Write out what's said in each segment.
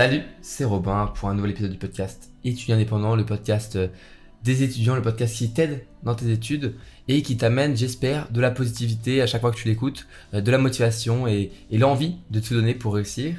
Salut, c'est Robin pour un nouvel épisode du podcast Étudiant indépendant, le podcast euh, des étudiants, le podcast qui t'aide dans tes études et qui t'amène, j'espère, de la positivité à chaque fois que tu l'écoutes, euh, de la motivation et, l'envie de te donner pour réussir.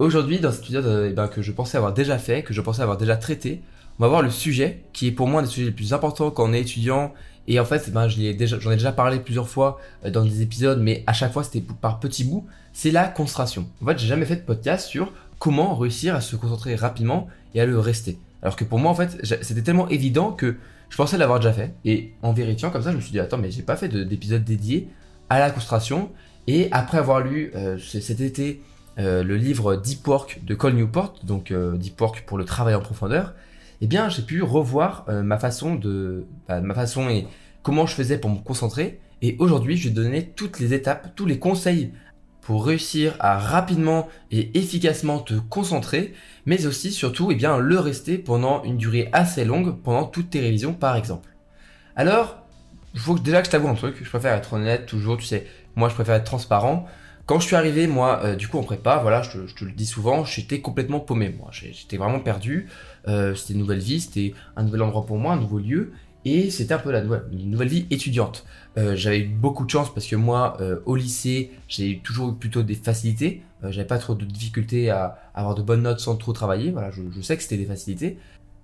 Aujourd'hui, dans cet épisode euh, eh ben, que je pensais avoir déjà fait, que je pensais avoir déjà traité, on va voir le sujet qui est pour moi un des sujets les plus importants quand on est étudiant. Et en fait, eh ben, j'en ai, déjà, parlé plusieurs fois dans des épisodes, mais à chaque fois c'était par petits bouts. C'est la concentration. En fait, j'ai jamais fait de podcast sur comment réussir à se concentrer rapidement et à le rester. Alors que pour moi, en fait, c'était tellement évident que je pensais l'avoir déjà fait. Et en vérifiant comme ça, je me suis dit, attends, mais j'ai pas fait d'épisode dédié à la concentration. Et après avoir lu euh, cet été euh, le livre Deep Work de Cole Newport, donc euh, Deep Work pour le travail en profondeur, eh bien, j'ai pu revoir ma façon de, bah, ma façon et comment je faisais pour me concentrer. Et aujourd'hui, je vais donner toutes les étapes, tous les conseils pour réussir à rapidement et efficacement te concentrer, mais aussi surtout eh le rester pendant une durée assez longue, pendant toutes tes révisions par exemple. Alors, il faut déjà que je t'avoue un truc, je préfère être honnête toujours, tu sais, moi je préfère être transparent. Quand je suis arrivé, moi, euh, du coup, en prépa, voilà, je te, le dis souvent, j'étais complètement paumé, moi. J'étais vraiment perdu. Euh, c'était une nouvelle vie, c'était un nouvel endroit pour moi, un nouveau lieu. Et c'était un peu la nouvelle, vie étudiante. Euh, j'avais eu beaucoup de chance parce que moi, euh, au lycée, j'ai toujours eu plutôt des facilités. Euh, j'avais pas trop de difficultés à, avoir de bonnes notes sans trop travailler. Voilà, je, sais que c'était des facilités.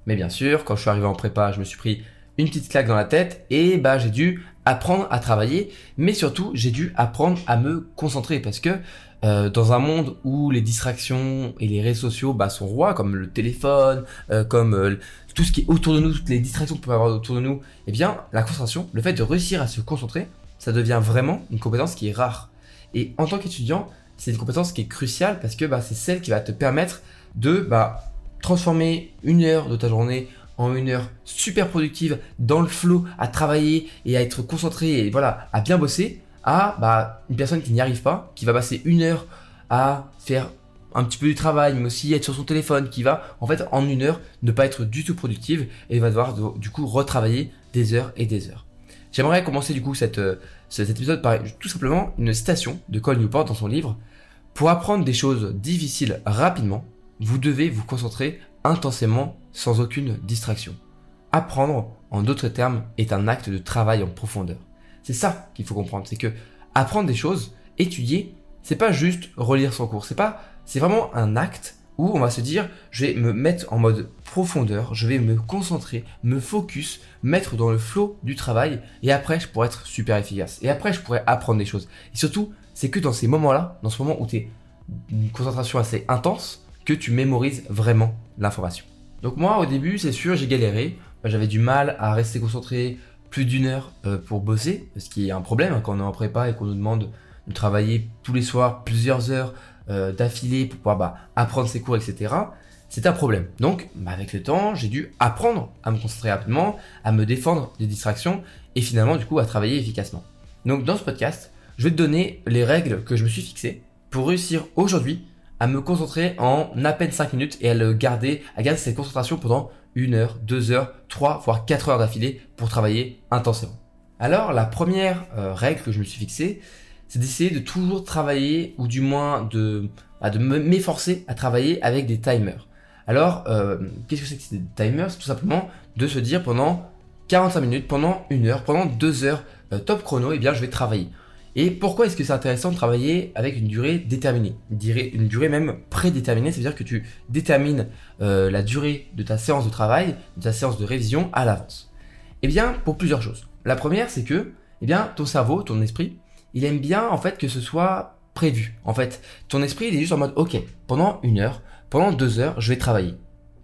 Mais bien sûr, quand je suis arrivé en prépa, je me suis pris une petite claque dans la tête et bah j'ai dû apprendre à travailler, mais surtout j'ai dû apprendre à me concentrer parce que euh, dans un monde où les distractions et les réseaux sociaux bah, sont rois, comme le téléphone, comme tout ce qui est autour de nous, toutes les distractions qu'on peut avoir autour de nous, eh bien, la concentration, le fait de réussir à se concentrer, ça devient vraiment une compétence qui est rare. Et en tant qu'étudiant, c'est une compétence qui est cruciale parce que bah, c'est celle qui va te permettre de bah, transformer une heure de ta journée en une heure super productive dans le flow à travailler et à être concentré et voilà à bien bosser à bah, une personne qui n'y arrive pas, qui va passer une heure à faire un petit peu du travail, mais aussi être sur son téléphone, qui va en fait en une heure ne pas être du tout productive et va devoir du coup retravailler des heures et des heures. J'aimerais commencer du coup cette, euh, cet épisode par tout simplement une citation de Cole Newport dans son livre. Pour apprendre des choses difficiles rapidement, vous devez vous concentrer intensément sans aucune distraction. Apprendre, en d'autres termes, est un acte de travail en profondeur. C'est ça qu'il faut comprendre, c'est que apprendre des choses, étudier, c'est pas juste relire son cours, c'est pas, c'est vraiment un acte où on va se dire, je vais me mettre en mode profondeur, je vais me concentrer, me focus, mettre dans le flow du travail, et après je pourrai être super efficace. Et après je pourrai apprendre des choses. Et surtout, c'est que dans ces moments-là, dans ce moment où tu es une concentration assez intense, que tu mémorises vraiment l'information. Donc moi, au début, c'est sûr, j'ai galéré. J'avais du mal à rester concentré plus d'une heure euh, pour bosser, ce qui est un problème hein, quand on est en prépa et qu'on nous demande de travailler tous les soirs plusieurs heures euh, d'affilée pour pouvoir bah, apprendre ses cours, etc. C'est un problème. Donc, bah, avec le temps, j'ai dû apprendre à me concentrer rapidement, à me défendre des distractions et finalement, du coup, à travailler efficacement. Donc, dans ce podcast, je vais te donner les règles que je me suis fixées pour réussir aujourd'hui à me concentrer en à peine 5 minutes et à le garder, à garder cette concentration pendant une heure, deux heures, trois, voire quatre heures d'affilée pour travailler intensément. Alors, la première euh, règle que je me suis fixée, c'est d'essayer de toujours travailler, ou du moins de, bah, m'efforcer à travailler avec des timers. Alors, euh, qu'est-ce que c'est que ces timers? C'est tout simplement de se dire pendant 45 minutes, pendant une heure, pendant deux heures, euh, top chrono, et eh bien je vais travailler. Et pourquoi est-ce que c'est intéressant de travailler avec une durée déterminée? Une durée, une durée même prédéterminée, c'est-à-dire que tu détermines euh, la durée de ta séance de travail, de ta séance de révision à l'avance. Eh bien, pour plusieurs choses. La première, c'est que, eh bien, ton cerveau, ton esprit, il aime bien en fait que ce soit prévu. En fait, ton esprit, il est juste en mode, ok, pendant une heure, pendant deux heures, je vais travailler.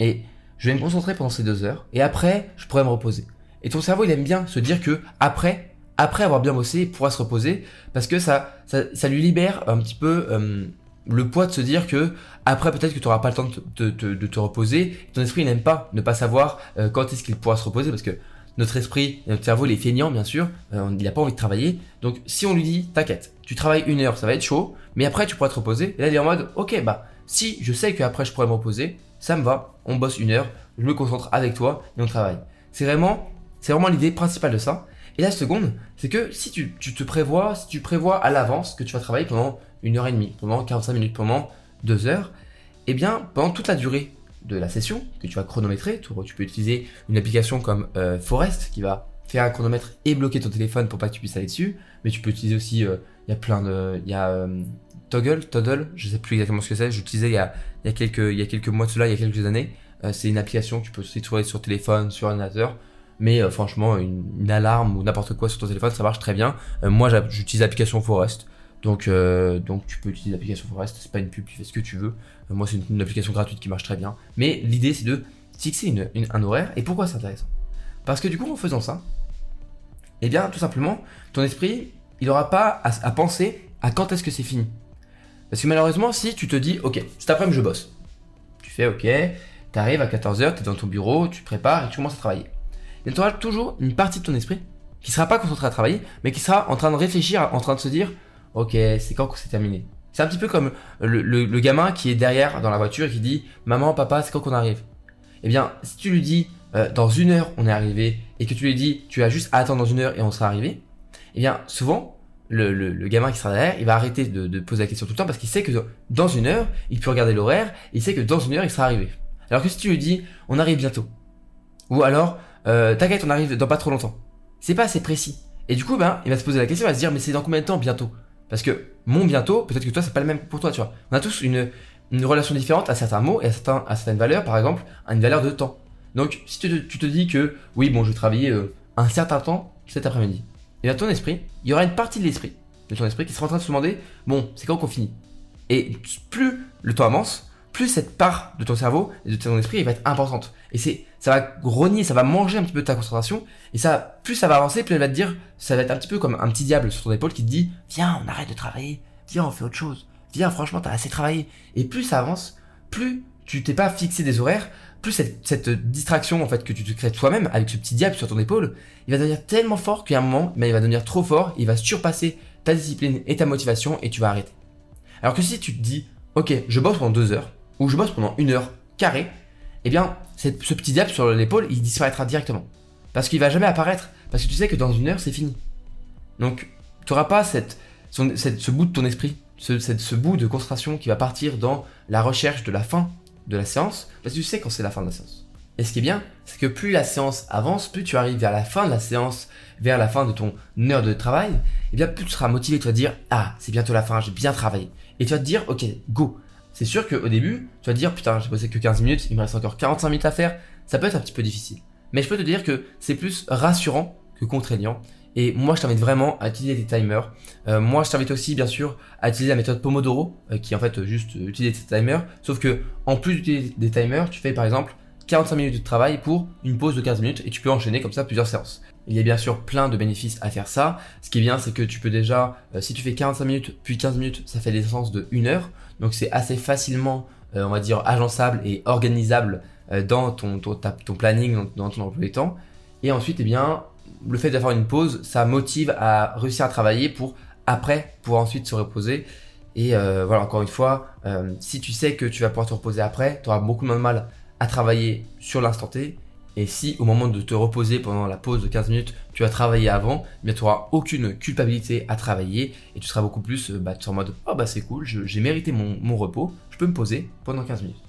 Et je vais me concentrer pendant ces deux heures, et après, je pourrai me reposer. Et ton cerveau, il aime bien se dire que après, après avoir bien bossé, il pourra se reposer parce que ça, ça, lui libère un petit peu euh, le poids de se dire que après peut-être que tu n'auras pas le temps de, te reposer. Ton esprit n'aime pas ne pas savoir euh, quand est-ce qu'il pourra se reposer parce que notre esprit, notre cerveau, il est feignant bien sûr, euh, il n'a pas envie de travailler. Donc si on lui dit, t'inquiète, tu travailles une heure, ça va être chaud, mais après tu pourras te reposer. Et là il est en mode, ok bah si je sais qu'après je pourrais me reposer, ça me va, on bosse une heure, je me concentre avec toi et on travaille. C'est vraiment, c'est vraiment l'idée principale de ça. Et la seconde, c'est que si tu, te prévois, si tu prévois à l'avance que tu vas travailler pendant une heure et demie, pendant 45 minutes, pendant deux heures, eh bien, pendant toute la durée de la session que tu vas chronométrer, tu, peux utiliser une application comme euh, Forest qui va faire un chronomètre et bloquer ton téléphone pour pas que tu puisses aller dessus. Mais tu peux utiliser aussi, euh, il y a plein de, il y a euh, Toggle, Toddle, je sais plus exactement ce que c'est. J'utilisais il y a, quelques, il y a quelques mois de cela, il y a quelques années. c'est une application que tu peux aussi trouver sur téléphone, sur ordinateur. Mais franchement, une, alarme ou n'importe quoi sur ton téléphone, ça marche très bien. moi, j'utilise l'application Forest. Donc, donc tu peux utiliser l'application Forest, c'est pas une pub, tu fais ce que tu veux. Moi, c'est une, application gratuite qui marche très bien. Mais l'idée, c'est de fixer une, un horaire. Et pourquoi c'est intéressant? Parce que du coup, en faisant ça, eh bien, tout simplement, ton esprit, il n'aura pas à, penser à quand est-ce que c'est fini. Parce que malheureusement, si tu te dis, ok, cet après-midi je bosse, tu fais ok, tu arrives à 14h, tu es dans ton bureau, tu prépares et tu commences à travailler. Et tu auras toujours une partie de ton esprit qui sera pas concentrée à travailler, mais qui sera en train de réfléchir, en train de se dire, ok, c'est quand que c'est terminé? C'est un petit peu comme le, gamin qui est derrière dans la voiture et qui dit, maman, papa, c'est quand qu'on arrive? Eh bien, si tu lui dis, euh, dans une heure on est arrivé et que tu lui dis tu as juste à attendre dans une heure et on sera arrivé, eh bien souvent le, gamin qui sera derrière, il va arrêter de, poser la question tout le temps parce qu'il sait que dans une heure, il peut regarder l'horaire, il sait que dans une heure, il sera arrivé. Alors que si tu lui dis, on arrive bientôt, ou alors, euh, t'inquiète, on arrive dans pas trop longtemps, c'est pas assez précis. Et du coup, ben, il va se poser la question, il va se dire, mais c'est dans combien de temps bientôt? Parce que mon bientôt, peut-être que toi, c'est pas le même pour toi, tu vois. On a tous une, relation différente à certains mots et à certaines valeurs, par exemple, à une valeur de temps. Donc, si tu te, dis que, oui, bon, je vais travailler euh, un certain temps cet après-midi, et bien ton esprit, il y aura une partie de l'esprit, de ton esprit, qui sera en train de se demander, bon, c'est quand qu'on finit? Et plus le temps avance, plus cette part de ton cerveau et de ton esprit va être importante. Et c'est, ça va grogner, ça va manger un petit peu de ta concentration. Et ça, plus ça va avancer, plus elle va te dire, ça va être un petit peu comme un petit diable sur ton épaule qui te dit, viens, on arrête de travailler, viens, on fait autre chose, viens, franchement, t'as assez travaillé. Et plus ça avance, plus tu t'es pas fixé des horaires, plus cette, distraction en fait que tu te crées toi-même avec ce petit diable sur ton épaule, il va devenir tellement fort qu'à un moment, mais il va devenir trop fort, il va surpasser ta discipline et ta motivation et tu vas arrêter. Alors que si tu te dis, ok, je bosse pendant deux heures ou je bosse pendant une heure carré, eh bien, ce petit diable sur l'épaule, il disparaîtra directement. Parce qu'il va jamais apparaître. Parce que tu sais que dans une heure, c'est fini. Donc, tu n'auras pas cette, ce bout de ton esprit, ce, ce bout de concentration qui va partir dans la recherche de la fin de la séance, parce que tu sais quand c'est la fin de la séance. Et ce qui est bien, c'est que plus la séance avance, plus tu arrives vers la fin de la séance, vers la fin de ton heure de travail, et bien plus tu seras motivé, tu vas te dire, ah, c'est bientôt la fin, j'ai bien travaillé. Et tu vas te dire, ok, go. C'est sûr qu'au début, tu vas te dire, putain, j'ai bossé que 15 minutes, il me reste encore 45 minutes à faire, ça peut être un petit peu difficile. Mais je peux te dire que c'est plus rassurant que contraignant. Et moi, je t'invite vraiment à utiliser des timers. Euh, moi, je t'invite aussi, bien sûr, à utiliser la méthode Pomodoro, euh, qui est en fait juste utiliser des timers. Sauf que, en plus d'utiliser des timers, tu fais par exemple 45 minutes de travail pour une pause de 15 minutes et tu peux enchaîner comme ça plusieurs séances. Il y a bien sûr plein de bénéfices à faire ça. Ce qui est bien, c'est que tu peux déjà, euh, si tu fais 45 minutes puis 15 minutes, ça fait des séances de 1 heure. Donc c'est assez facilement, on va dire, agençable et organisable dans ton, planning, dans, ton emploi du temps. Et ensuite, eh bien, le fait d'avoir une pause, ça motive à réussir à travailler pour après pouvoir ensuite se reposer. Et euh, voilà, encore une fois, euh, si tu sais que tu vas pouvoir te reposer après, tu auras beaucoup moins de mal à travailler sur l'instant T. Et si au moment de te reposer pendant la pause de 15 minutes, tu as travaillé avant, eh tu n'auras aucune culpabilité à travailler et tu seras beaucoup plus euh, bah, en mode oh bah c'est cool, j'ai mérité mon, mon repos, je peux me poser pendant 15 minutes.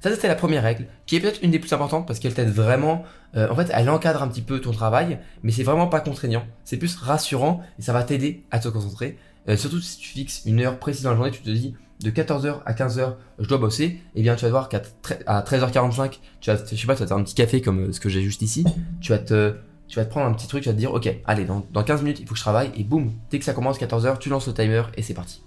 Ça, c'était la première règle, qui est peut-être une des plus importantes parce qu'elle t'aide vraiment. Euh, en fait, elle encadre un petit peu ton travail, mais c'est vraiment pas contraignant. C'est plus rassurant et ça va t'aider à te concentrer. Euh, surtout si tu fixes une heure précise dans la journée, tu te dis de 14h à 15h, je dois bosser. Eh bien, tu vas voir qu'à 13h45, tu vas, je sais pas, tu vas te faire un petit café comme euh, ce que j'ai juste ici. Tu vas te, tu vas prendre un petit truc, tu vas te dire, ok, allez, dans, dans 15 minutes, il faut que je travaille. Et boum, dès que ça commence 14h, tu lances le timer et c'est parti.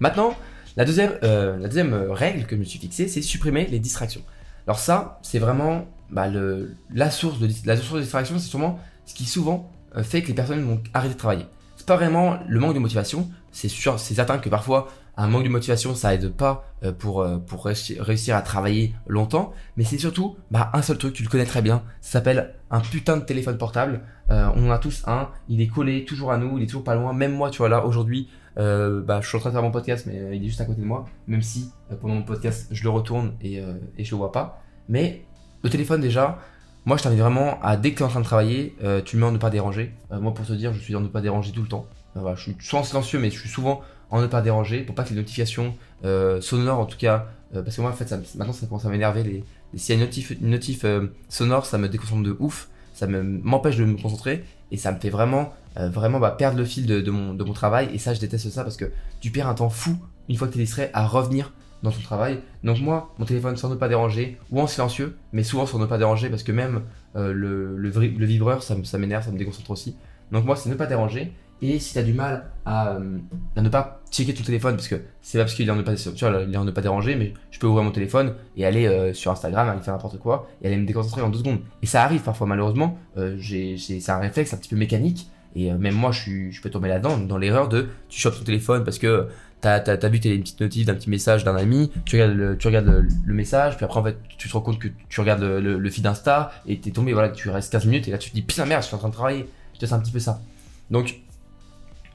Maintenant, la deuxième, euh, la deuxième règle que je me suis fixée, c'est supprimer les distractions. Alors ça, c'est vraiment bah, le, la, source de, la source distraction, c'est sûrement ce qui souvent euh, fait que les personnes vont arrêter de travailler. C'est pas vraiment le manque de motivation, c'est c'est certain que parfois un manque de motivation ça aide pas euh, pour pour réussir à travailler longtemps, mais c'est surtout bah, un seul truc, tu le connais très bien, ça s'appelle un putain de téléphone portable. on en a tous un, il est collé toujours à nous, il est toujours pas loin. Même moi, tu vois là aujourd'hui, euh, bah, je suis en train de faire mon podcast, mais euh, il est juste à côté de moi. Même si euh, pendant mon podcast, je le retourne et, et je le vois pas. Mais le téléphone, déjà, moi, je t'invite vraiment à, dès que tu es en train de travailler, tu mets en ne pas déranger. moi, pour te dire, je suis en ne pas déranger tout le temps. je suis souvent silencieux, mais je suis souvent en ne pas déranger, pour pas que les notifications euh, sonores, en tout cas, euh, parce que moi, en fait, ça, maintenant, ça commence à m'énerver. Les, les, s'il y a une notif, euh, sonore, ça me déconcentre de ouf, ça me, m'empêche de me concentrer, et ça me fait vraiment, vraiment bah, perdre le fil de, mon, travail, et ça, je déteste ça parce que tu perds un temps fou une fois que tu es distrait à revenir dans ton travail. Donc moi, mon téléphone sans ne pas déranger, ou en silencieux, mais souvent sans ne pas déranger, parce que même le, le, le, vibreur, ça, ça m'énerve, ça me déconcentre aussi. Donc moi, c'est ne pas déranger. Et si tu as du mal à, euh, à, ne pas checker ton téléphone, parce que c'est pas parce qu'il est en ne pas, tu vois, pas déranger, mais je peux ouvrir mon téléphone et aller euh, sur Instagram, aller faire n'importe quoi, et aller me déconcentrer en deux secondes. Et ça arrive parfois, malheureusement, euh, c'est un réflexe un petit peu mécanique, et même moi, je, peux tomber là-dedans, dans l'erreur de tu chopes ton téléphone parce que t'as as, vu t'as une petite notif d'un petit message d'un ami, tu regardes, le, tu message, puis après en fait tu te rends compte que tu regardes le, le, le feed Insta et t'es tombé, voilà, tu restes 15 minutes et là tu te dis putain merde, je suis en train de travailler. Je te c'est un petit peu ça. Donc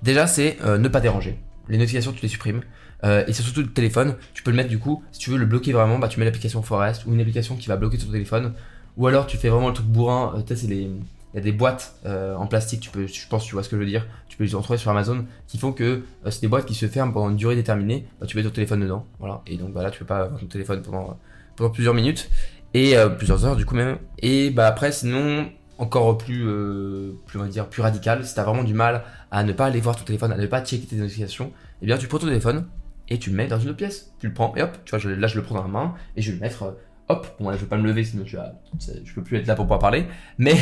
déjà c'est euh, ne pas déranger. Les notifications tu les supprimes. Euh, et c'est surtout le téléphone, tu peux le mettre du coup, si tu veux le bloquer vraiment, bah tu mets l'application Forest ou une application qui va bloquer ton téléphone. Ou alors tu fais vraiment le truc bourrin, euh, tu sais il y a des boîtes en plastique, tu peux, je pense, tu vois ce que je veux dire, tu peux les retrouver sur Amazon, qui font que c'est des boîtes qui se ferment pendant une durée déterminée. Bah, tu mets ton téléphone dedans, voilà. Et donc bah, là, tu peux pas avoir ton téléphone pendant, pendant plusieurs minutes et plusieurs heures du coup même. Et bah après, sinon, encore plus, euh, plus on va dire, plus radical, si t'as vraiment du mal à ne pas aller voir ton téléphone, à ne pas checker tes notifications, eh bien tu prends ton téléphone et tu le mets dans une autre pièce. Tu le prends et hop, tu vois, là je le prends dans la main et je vais le mettre hop, bon là je vais pas me lever sinon tu vas, je peux plus être là pour pouvoir parler, mais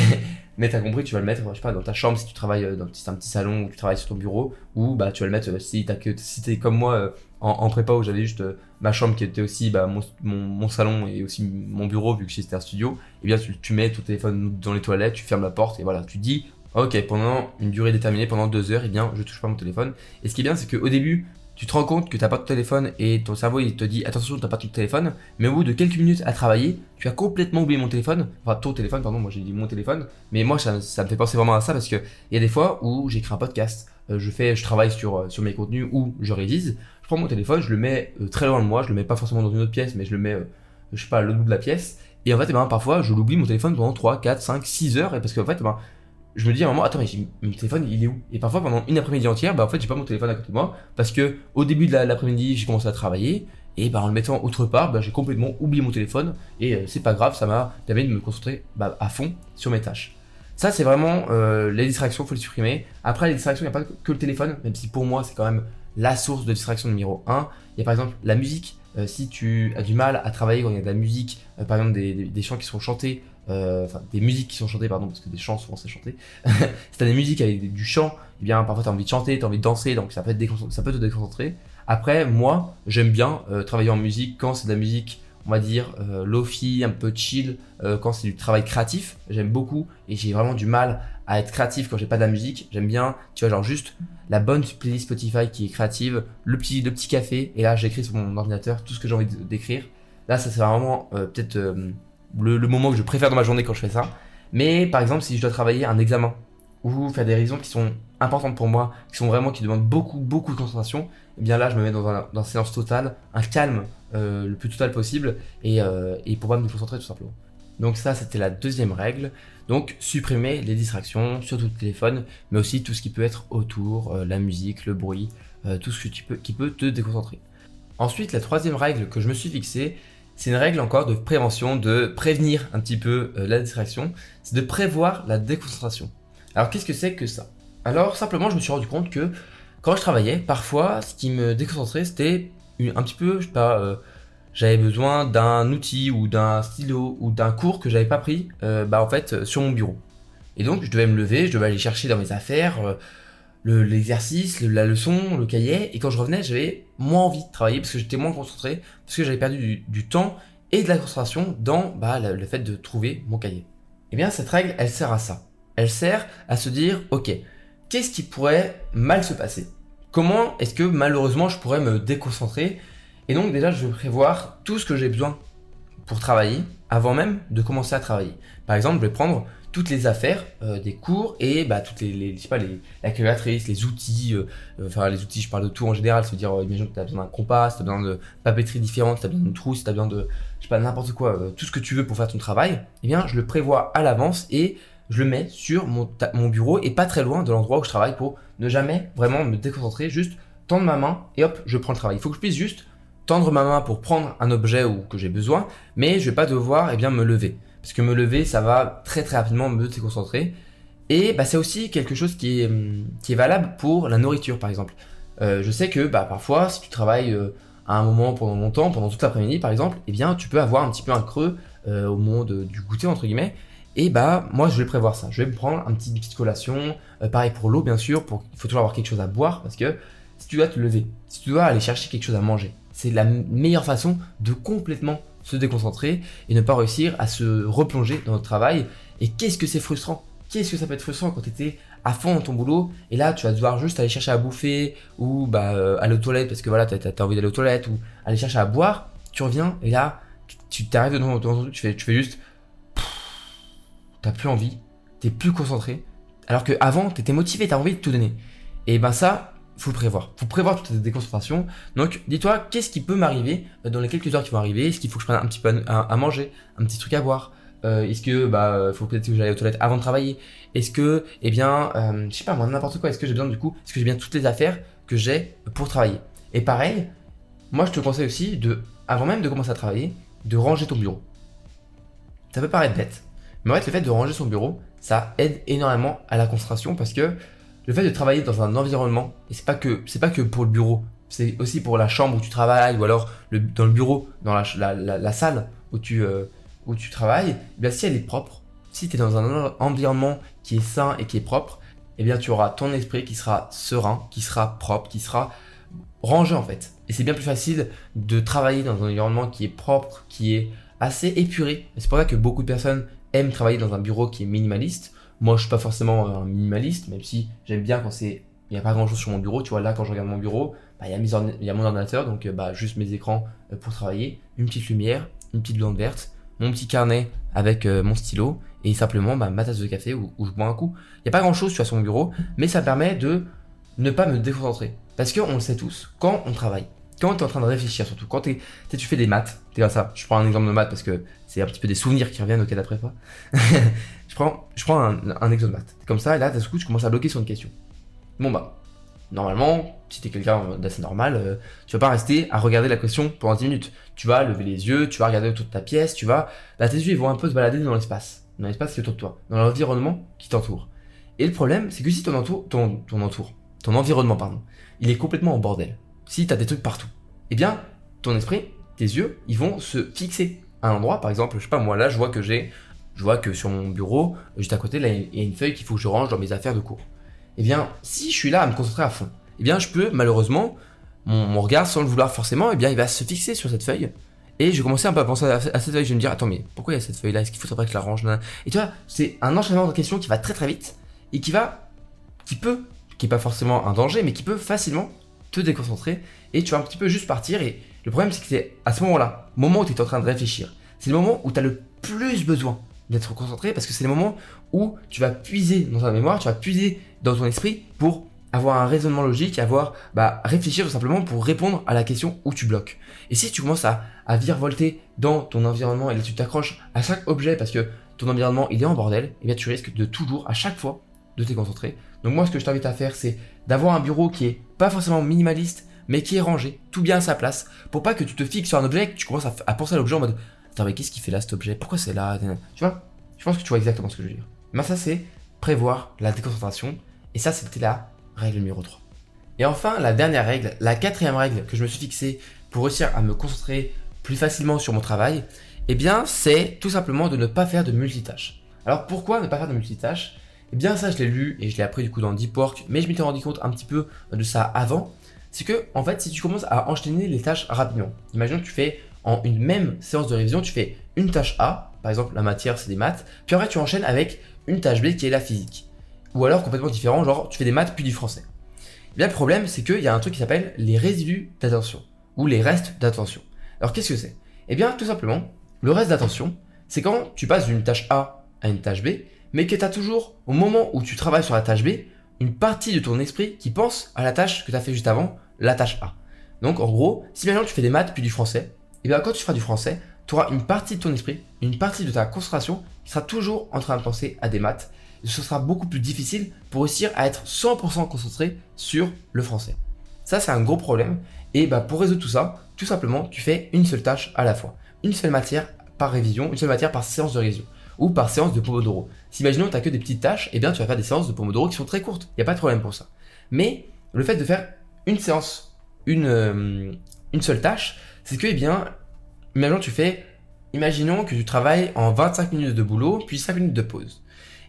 mais t'as compris, tu vas le mettre, je sais pas, dans ta chambre si tu travailles dans un petit salon ou tu travailles sur ton bureau, ou bah tu vas le mettre si que si t'es comme moi en, prépa où j'avais juste ma chambre qui était aussi bah, mon, salon et aussi mon bureau vu que c'était un studio, et eh bien tu, mets ton téléphone dans les toilettes, tu fermes la porte et voilà, tu dis ok pendant une durée déterminée, pendant deux heures, et eh bien je touche pas mon téléphone. Et ce qui est bien c'est qu'au début tu te rends compte que t'as pas ton téléphone et ton cerveau il te dit attention t'as pas ton téléphone. Mais au bout de quelques minutes à travailler tu as complètement oublié mon téléphone. Enfin ton téléphone pardon moi j'ai dit mon téléphone. Mais moi ça, ça, me fait penser vraiment à ça parce que il y a des fois où j'écris un podcast. euh, je fais je travaille sur euh, sur mes contenus ou je révise. Je prends mon téléphone je le mets euh, très loin de moi je le mets pas forcément dans une autre pièce mais je le mets je sais pas à l'autre bout de la pièce. Et en fait eh ben, parfois je l'oublie mon téléphone pendant 3 4 5 6 heures et parce qu'en fait eh ben, je me dis à un moment, attends, mais mon téléphone, il est où? Et parfois, pendant une après-midi entière, bah, en fait, j'ai pas mon téléphone à côté de moi, parce que au début de l'après-midi, j'ai commencé à travailler, et bah, en le mettant autre part, bah, j'ai complètement oublié mon téléphone, et euh, c'est pas grave, ça m'a permis de me concentrer bah, à fond sur mes tâches. Ça, c'est vraiment euh, les distractions, faut les supprimer. Après, les distractions, il n'y a pas que le téléphone, même si pour moi, c'est quand même la source de distraction numéro 1. Il y a par exemple la musique. Euh, si tu as du mal à travailler quand il y a de la musique, euh, par exemple des, chants qui sont chantés, enfin des musiques qui sont chantées, pardon, parce que des chants souvent c'est chanté. si t'as des musiques avec du chant, eh bien parfois t'as envie de chanter, t'as envie de danser, donc ça peut, être ça peut te déconcentrer. Après, moi, j'aime bien travailler en musique quand c'est de la musique, on va dire, euh, lofi, un peu chill, euh, quand c'est du travail créatif. J'aime beaucoup et j'ai vraiment du mal à être créatif quand j'ai pas de la musique. J'aime bien, tu vois, genre juste la bonne playlist Spotify qui est créative, le petit, petit café, et là j'écris sur mon ordinateur tout ce que j'ai envie d'écrire. Là, ça c'est vraiment peut-être le, le, moment que je préfère dans ma journée quand je fais ça. Mais par exemple, si je dois travailler un examen ou faire des révisions qui sont importantes pour moi, qui sont vraiment qui demandent beaucoup beaucoup de concentration, eh bien là je me mets dans un, silence total, un calme euh, le plus total possible et, euh, et pour pas me concentrer tout simplement. Donc ça c'était la deuxième règle. Donc supprimer les distractions, surtout le téléphone, mais aussi tout ce qui peut être autour, euh, la musique, le bruit, tout ce qui peut te déconcentrer. Ensuite la troisième règle que je me suis fixée, c'est une règle encore de prévention, de prévenir un petit peu la distraction, c'est de prévoir la déconcentration. Alors qu'est-ce que c'est que ça? Alors simplement je me suis rendu compte que quand je travaillais, parfois ce qui me déconcentrait c'était un petit peu, je sais pas, euh, j'avais besoin d'un outil ou d'un stylo ou d'un cours que j'avais pas pris, euh, bah en fait sur mon bureau. Et donc je devais me lever, je devais aller chercher dans mes affaires, euh, l'exercice, le, la leçon, le cahier, et quand je revenais, j'avais moins envie de travailler parce que j'étais moins concentré, parce que j'avais perdu du, du, temps et de la concentration dans bah, le, le, fait de trouver mon cahier. Et eh bien cette règle, elle sert à ça. Elle sert à se dire, ok, qu'est-ce qui pourrait mal se passer? Comment est-ce que malheureusement je pourrais me déconcentrer? Et donc déjà, je vais prévoir tout ce que j'ai besoin pour travailler avant même de commencer à travailler. Par exemple, je vais prendre toutes les affaires euh, des cours et bah, toutes les, les je sais pas les les outils, euh, enfin les outils, je parle de tout en général, à dire euh, imagine que tu as besoin d'un compas, tu as besoin de papeterie différente, tu as besoin d'une trousse, tu as besoin de je sais pas n'importe quoi, euh, tout ce que tu veux pour faire ton travail, eh bien je le prévois à l'avance et je le mets sur mon, mon bureau et pas très loin de l'endroit où je travaille pour ne jamais vraiment me déconcentrer, juste tendre ma main et hop, je prends le travail. Il faut que je puisse juste tendre ma main pour prendre un objet ou que j'ai besoin, mais je vais pas devoir eh bien, me lever. Parce que me lever, ça va très très rapidement me déconcentrer. Et bah, c'est aussi quelque chose qui est, hum, qui est valable pour la nourriture, par exemple. Euh, je sais que bah, parfois, si tu travailles euh, à un moment pendant longtemps, pendant toute l'après-midi par exemple, eh bien tu peux avoir un petit peu un creux euh, au moment du goûter entre guillemets. Et bah moi je vais prévoir ça. Je vais me prendre un petit, une petite collation. pareil pour l'eau bien sûr. Pour, il faut toujours avoir quelque chose à boire parce que si tu dois te lever, si tu dois aller chercher quelque chose à manger, c'est la meilleure façon de complètement se déconcentrer et ne pas réussir à se replonger dans notre travail. Et qu'est-ce que c'est frustrant? Qu'est-ce que ça peut être frustrant quand tu étais à fond dans ton boulot et là tu vas devoir juste aller chercher à bouffer ou bah, euh, aller aux toilettes parce que voilà, tu as, envie d'aller aux toilettes ou aller chercher à boire. Tu reviens et là, tu t'arrives dans ton tu fais, tu fais juste. T'as plus envie, t'es plus concentré. Alors qu'avant, t'étais motivé, t'as envie de tout donner. Et ben ça, faut le prévoir. Faut prévoir toutes tes déconcentrations. Donc, dis-toi, qu'est-ce qui peut m'arriver dans les quelques heures qui vont arriver? Est-ce qu'il faut que je prenne un petit peu à, manger, un petit truc à boire? Euh, Est-ce que bah faut peut-être que j'aille aux toilettes avant de travailler? Est-ce que, eh bien, euh, je sais pas moi, n'importe quoi. Est-ce que j'ai besoin du coup Est-ce que j'ai bien toutes les affaires que j'ai pour travailler? Et pareil, moi je te conseille aussi de, avant même de commencer à travailler, de ranger ton bureau. Ça peut paraître bête, mais en fait le fait de ranger son bureau, ça aide énormément à la concentration parce que le fait de travailler dans un environnement, et c'est pas que c'est pas que pour le bureau, c'est aussi pour la chambre où tu travailles, ou alors le, dans le bureau, dans la, la, salle où tu, euh, où tu travailles, eh bien si elle est propre, si tu es dans un environnement qui est sain et qui est propre, eh bien tu auras ton esprit qui sera serein, qui sera propre, qui sera rangé en fait. Et c'est bien plus facile de travailler dans un environnement qui est propre, qui est assez épuré. C'est pour ça que beaucoup de personnes aiment travailler dans un bureau qui est minimaliste moi, je suis pas forcément un minimaliste, même si j'aime bien quand c'est il n'y a pas grand chose sur mon bureau. Tu vois, là, quand je regarde mon bureau, bah, il y, a mon ordinateur, donc euh, bah, juste mes écrans euh, pour travailler, une petite lumière, une petite lampe verte, mon petit carnet avec euh, mon stylo et simplement bah, ma tasse de café où, je bois un coup. Il n'y a pas grand chose sur mon bureau, mais ça permet de ne pas me déconcentrer. Parce qu'on le sait tous, quand on travaille, quand tu es en train de réfléchir, surtout quand tu fais des maths, tu ça, je prends un exemple de maths parce que c'est un petit peu des souvenirs qui reviennent auquel d'après pas. je prends, je prends un, un exemple de maths. Comme ça, et là, d'un coup, tu commences à bloquer sur une question. Bon bah, normalement, si tu es quelqu'un d'assez normal, euh, tu vas pas rester à regarder la question pendant 10 minutes. Tu vas lever les yeux, tu vas regarder autour de ta pièce, tu vas, bah, tes yeux ils vont un peu se balader dans l'espace, dans l'espace qui est autour de toi, dans l'environnement qui t'entoure. Et le problème, c'est que si ton entour, ton, ton entour, ton environnement, pardon, il est complètement en bordel, si tu as des trucs partout, eh bien, ton esprit, tes yeux, ils vont se fixer à un endroit. Par exemple, je sais pas, moi là, je vois que j'ai, je vois que sur mon bureau, juste à côté, il y a une feuille qu'il faut que je range dans mes affaires de cours. Eh bien, si je suis là à me concentrer à fond, eh bien, je peux, malheureusement, mon, regard, sans le vouloir forcément, eh bien, il va se fixer sur cette feuille. Et je commencer un peu à penser à, cette feuille. Je vais me dire, attends, mais pourquoi il y a cette feuille-là? Est-ce qu'il faudrait pas que je la range Et tu vois, c'est un enchaînement de questions qui va très très vite et qui va, qui peut, qui est pas forcément un danger, mais qui peut facilement te déconcentrer et tu vas un petit peu juste partir. Et le problème, c'est que c'est à ce moment-là, moment où tu es en train de réfléchir, c'est le moment où tu as le plus besoin d'être concentré parce que c'est le moment où tu vas puiser dans ta mémoire, tu vas puiser dans ton esprit pour avoir un raisonnement logique, avoir bah, réfléchir tout simplement pour répondre à la question où tu bloques. Et si tu commences à, à virevolter dans ton environnement et là tu t'accroches à chaque objet parce que ton environnement il est en bordel, eh bien tu risques de toujours à chaque fois de te concentrer. Donc moi ce que je t'invite à faire c'est d'avoir un bureau qui est pas forcément minimaliste, mais qui est rangé, tout bien à sa place, pour pas que tu te fixes sur un objet et que tu commences à, penser à l'objet en mode Attends, mais qu'est-ce qui fait là cet objet? Pourquoi c'est là? Tu vois? Je pense que tu vois exactement ce que je veux dire. Mais ça, c'est prévoir la déconcentration, et ça, c'était la règle numéro 3. Et enfin, la dernière règle, la quatrième règle que je me suis fixée pour réussir à me concentrer plus facilement sur mon travail, eh bien, c'est tout simplement de ne pas faire de multitâches. Alors pourquoi ne pas faire de multitâches Eh bien, ça, je l'ai lu et je l'ai appris du coup dans Deep Work, mais je m'étais rendu compte un petit peu de ça avant c'est que, en fait, si tu commences à enchaîner les tâches rapidement, imagine que tu fais en une même séance de révision, tu fais une tâche A, par exemple la matière c'est des maths, puis après tu enchaînes avec une tâche B qui est la physique. Ou alors complètement différent, genre tu fais des maths puis du français. Et bien le problème c'est qu'il y a un truc qui s'appelle les résidus d'attention, ou les restes d'attention. Alors qu'est-ce que c'est? Eh bien tout simplement, le reste d'attention, c'est quand tu passes d'une tâche A à une tâche B, mais que tu as toujours, au moment où tu travailles sur la tâche B, une partie de ton esprit qui pense à la tâche que tu as fait juste avant, la tâche A. Donc en gros, si maintenant tu fais des maths puis du français, et eh bien quand tu feras du français, tu auras une partie de ton esprit, une partie de ta concentration qui sera toujours en train de penser à des maths. Et ce sera beaucoup plus difficile pour réussir à être 100% concentré sur le français. Ça, c'est un gros problème. Et bah, pour résoudre tout ça, tout simplement, tu fais une seule tâche à la fois. Une seule matière par révision, une seule matière par séance de révision ou par séance de Pomodoro. Si imaginons que tu n'as que des petites tâches, eh bien tu vas faire des séances de Pomodoro qui sont très courtes. Il n'y a pas de problème pour ça. Mais le fait de faire une séance, une, euh, une seule tâche, c'est que, eh bien, imaginons tu fais, imaginons que tu travailles en 25 minutes de boulot, puis 5 minutes de pause.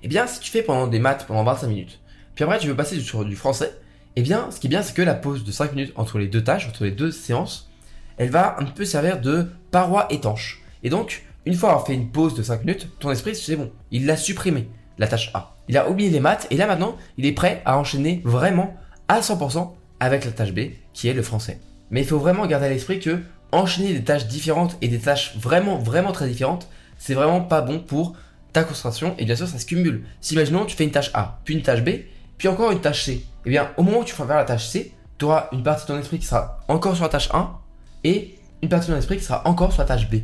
Eh bien, si tu fais pendant des maths pendant 25 minutes, puis après tu veux passer sur du français, eh bien, ce qui est bien, c'est que la pause de 5 minutes entre les deux tâches, entre les deux séances, elle va un peu servir de paroi étanche. Et donc, une fois avoir fait une pause de 5 minutes, ton esprit, c'est bon, il l'a supprimé, la tâche A. Il a oublié les maths, et là maintenant, il est prêt à enchaîner vraiment à 100% avec la tâche B, qui est le français. Mais il faut vraiment garder à l'esprit que enchaîner des tâches différentes et des tâches vraiment, vraiment très différentes, c'est vraiment pas bon pour ta concentration, et bien sûr, ça se cumule. Si imaginons, tu fais une tâche A, puis une tâche B, puis encore une tâche C, eh bien, au moment où tu feras vers la tâche C, tu auras une partie de ton esprit qui sera encore sur la tâche 1 et une partie de ton esprit qui sera encore sur la tâche B.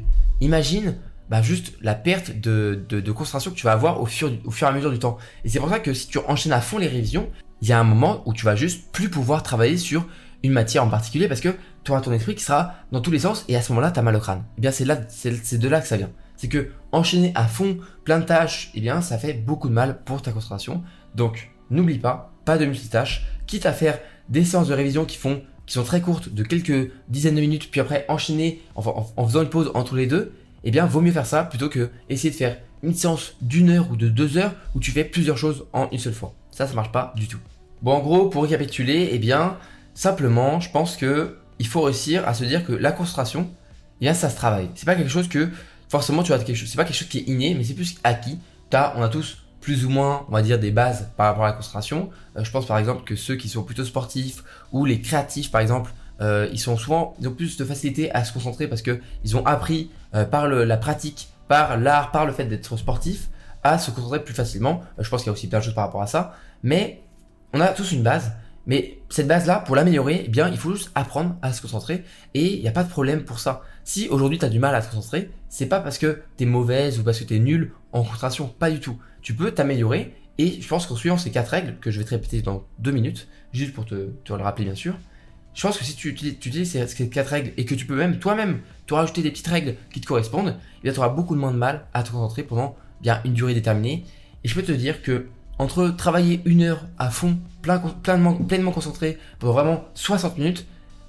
Imagine bah, juste la perte de, de, concentration que tu vas avoir au fur, au fur et à mesure du temps. Et c'est pour ça que si tu enchaînes à fond les révisions, il y a un moment où tu vas juste plus pouvoir travailler sur une matière en particulier parce que tu auras ton esprit qui sera dans tous les sens et à ce moment-là, tu as mal au crâne. Et eh bien, c'est de là que ça vient. C'est que enchaîner à fond plein de tâches, et eh bien, ça fait beaucoup de mal pour ta concentration. Donc, n'oublie pas, pas de multitâches, quitte à faire des séances de révision qui font qui sont très courtes, de quelques dizaines de minutes, puis après enchaîner en, en, faisant une pause entre les deux, eh bien, vaut mieux faire ça plutôt que essayer de faire une séance d'une heure ou de deux heures où tu fais plusieurs choses en une seule fois. Ça, ça marche pas du tout. Bon, en gros, pour récapituler, eh bien, simplement, je pense que il faut réussir à se dire que la concentration, eh bien, ça se travaille. C'est pas quelque chose que forcément tu as quelque chose. C'est pas quelque chose qui est inné, mais c'est plus acquis. As, on a tous plus ou moins, on va dire, des bases par rapport à la concentration. Euh, je pense par exemple que ceux qui sont plutôt sportifs ou les créatifs, par exemple, euh, ils sont souvent, ils ont plus de facilité à se concentrer parce que ils ont appris euh, par la pratique, par l'art, par le fait d'être sportif, à se concentrer plus facilement. je pense qu'il y a aussi plein de choses par rapport à ça, mais on a tous une base. Mais cette base-là, pour l'améliorer, eh bien, il faut juste apprendre à se concentrer et il n'y a pas de problème pour ça. Si aujourd'hui tu as du mal à te concentrer, c'est pas parce que tu es mauvaise ou parce que tu es nul en concentration, pas du tout tu peux t'améliorer. Et je pense qu'en suivant ces quatre règles, que je vais te répéter dans deux minutes, juste pour te, le rappeler bien sûr, je pense que si tu, utilises ces, quatre règles et que tu peux même toi-même te rajouter des petites règles qui te correspondent, eh tu auras beaucoup moins de mal à te concentrer pendant bien une durée déterminée. Et je peux te dire que entre travailler une heure à fond, plein, pleinement, concentré pendant vraiment 60 minutes,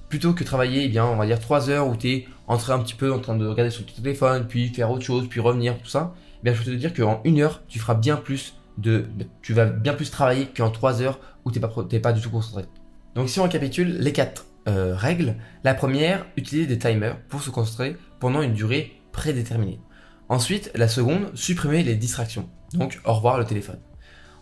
plutôt que travailler, eh bien, on va dire 3 heures où tu es entré un petit peu en train de regarder sur ton téléphone, puis faire autre chose, puis revenir, tout ça, bien, je peux te dire qu'en une heure, tu feras bien plus de, tu vas bien plus travailler qu'en trois heures où tu n'es pas, du tout concentré. Donc, si on récapitule les quatre euh, règles, la première, utiliser des timers pour se concentrer pendant une durée prédéterminée. Ensuite, la seconde, supprimer les distractions. Donc, au revoir le téléphone.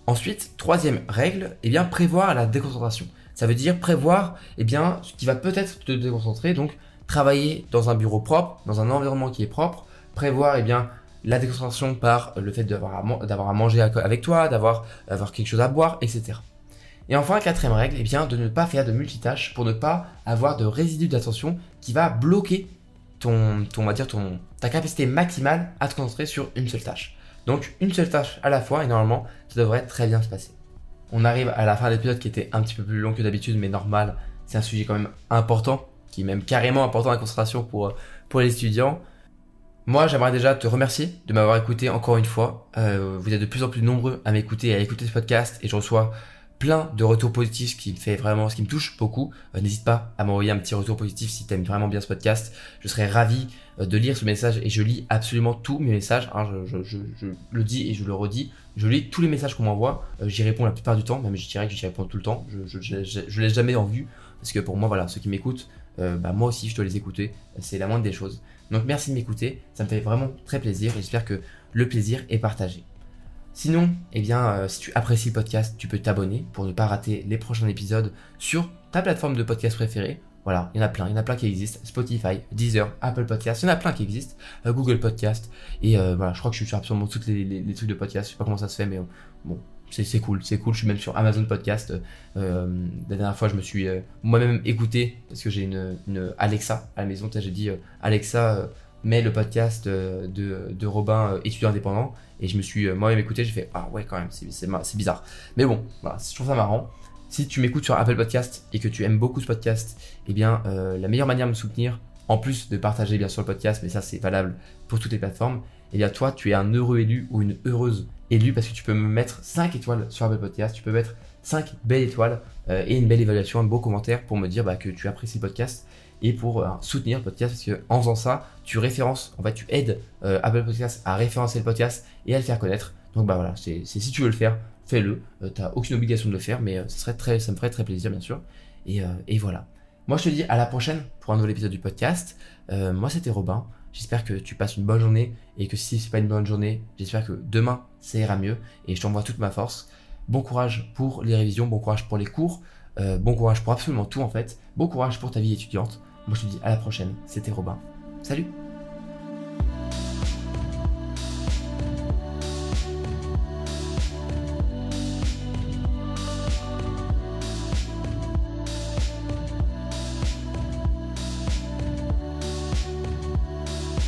Ensuite, troisième règle, eh prévoir la déconcentration. Ça veut dire prévoir, eh ce qui va peut-être te déconcentrer. Donc, travailler dans un bureau propre, dans un environnement qui est propre. Prévoir, eh bien, la déconcentration par le fait d'avoir à, manger avec toi, d'avoir quelque chose à boire, etc. Et enfin, quatrième règle, eh bien, de ne pas faire de multitâches pour ne pas avoir de résidus d'attention qui va bloquer ton, on va dire ton, ta capacité maximale à te concentrer sur une seule tâche. Donc une seule tâche à la fois et normalement ça devrait très bien se passer. On arrive à la fin de l'épisode qui était un petit peu plus long que d'habitude mais normal, c'est un sujet quand même important, qui est même carrément important la concentration pour, pour les étudiants. Moi, j'aimerais déjà te remercier de m'avoir écouté encore une fois. Euh, vous êtes de plus en plus nombreux à m'écouter et à écouter ce podcast et je reçois plein de retours positifs, ce qui me fait vraiment, ce qui me touche beaucoup. Euh, n'hésite pas à m'envoyer un petit retour positif si tu aimes vraiment bien ce podcast. Je serais ravi euh, de lire ce message et je lis absolument tous mes messages. Hein, je, le dis et je le redis. Je lis tous les messages qu'on m'envoie. j'y réponds la plupart du temps, même je dirais que j'y réponds tout le temps. Je, je, je, l'ai jamais en vue parce que pour moi, voilà, ceux qui m'écoutent, bah, moi aussi, je dois les écouter. C'est la moindre des choses. Donc merci de m'écouter, ça me fait vraiment très plaisir et j'espère que le plaisir est partagé. Sinon, eh bien, euh, si tu apprécies le podcast, tu peux t'abonner pour ne pas rater les prochains épisodes sur ta plateforme de podcast préférée. Voilà, il y en a plein, il y en a plein qui existent. Spotify, Deezer, Apple Podcast, il y en a plein qui existent. Euh, Google Podcast. Et euh, voilà, je crois que je suis sur absolument tous les, trucs de podcast. Je sais pas comment ça se fait, mais bon, c'est cool, c'est cool. Je suis même sur Amazon Podcast. la dernière fois, je me suis moi-même écouté parce que j'ai une, Alexa à la maison. J'ai dit Alexa, mets le podcast de, de Robin, étudiant indépendant. Et je me suis moi-même écouté. J'ai fait ah ouais quand même, c'est bizarre. Mais bon, voilà, je trouve ça marrant. Si tu m'écoutes sur Apple Podcast et que tu aimes beaucoup ce podcast, eh bien, euh, la meilleure manière de me soutenir, en plus de partager bien sûr le podcast, mais ça c'est valable pour toutes les plateformes, eh bien toi, tu es un heureux élu ou une heureuse élue parce que tu peux me mettre 5 étoiles sur Apple Podcast, tu peux mettre 5 belles étoiles euh, et une belle évaluation, un beau commentaire pour me dire bah, que tu apprécies le podcast et pour euh, soutenir le podcast parce que en faisant ça, tu références, en fait, tu aides euh, Apple Podcast à référencer le podcast et à le faire connaître. Donc bah voilà, c'est si tu veux le faire, fais-le. Tu t'as aucune obligation de le faire, mais ça serait très, ça me ferait très plaisir bien sûr. Et, et, voilà. Moi je te dis à la prochaine pour un nouvel épisode du podcast. moi c'était Robin. J'espère que tu passes une bonne journée et que si c'est pas une bonne journée, j'espère que demain ça ira mieux et je t'envoie toute ma force. Bon courage pour les révisions, bon courage pour les cours, euh, bon courage pour absolument tout en fait. Bon courage pour ta vie étudiante. Moi je te dis à la prochaine, c'était Robin. Salut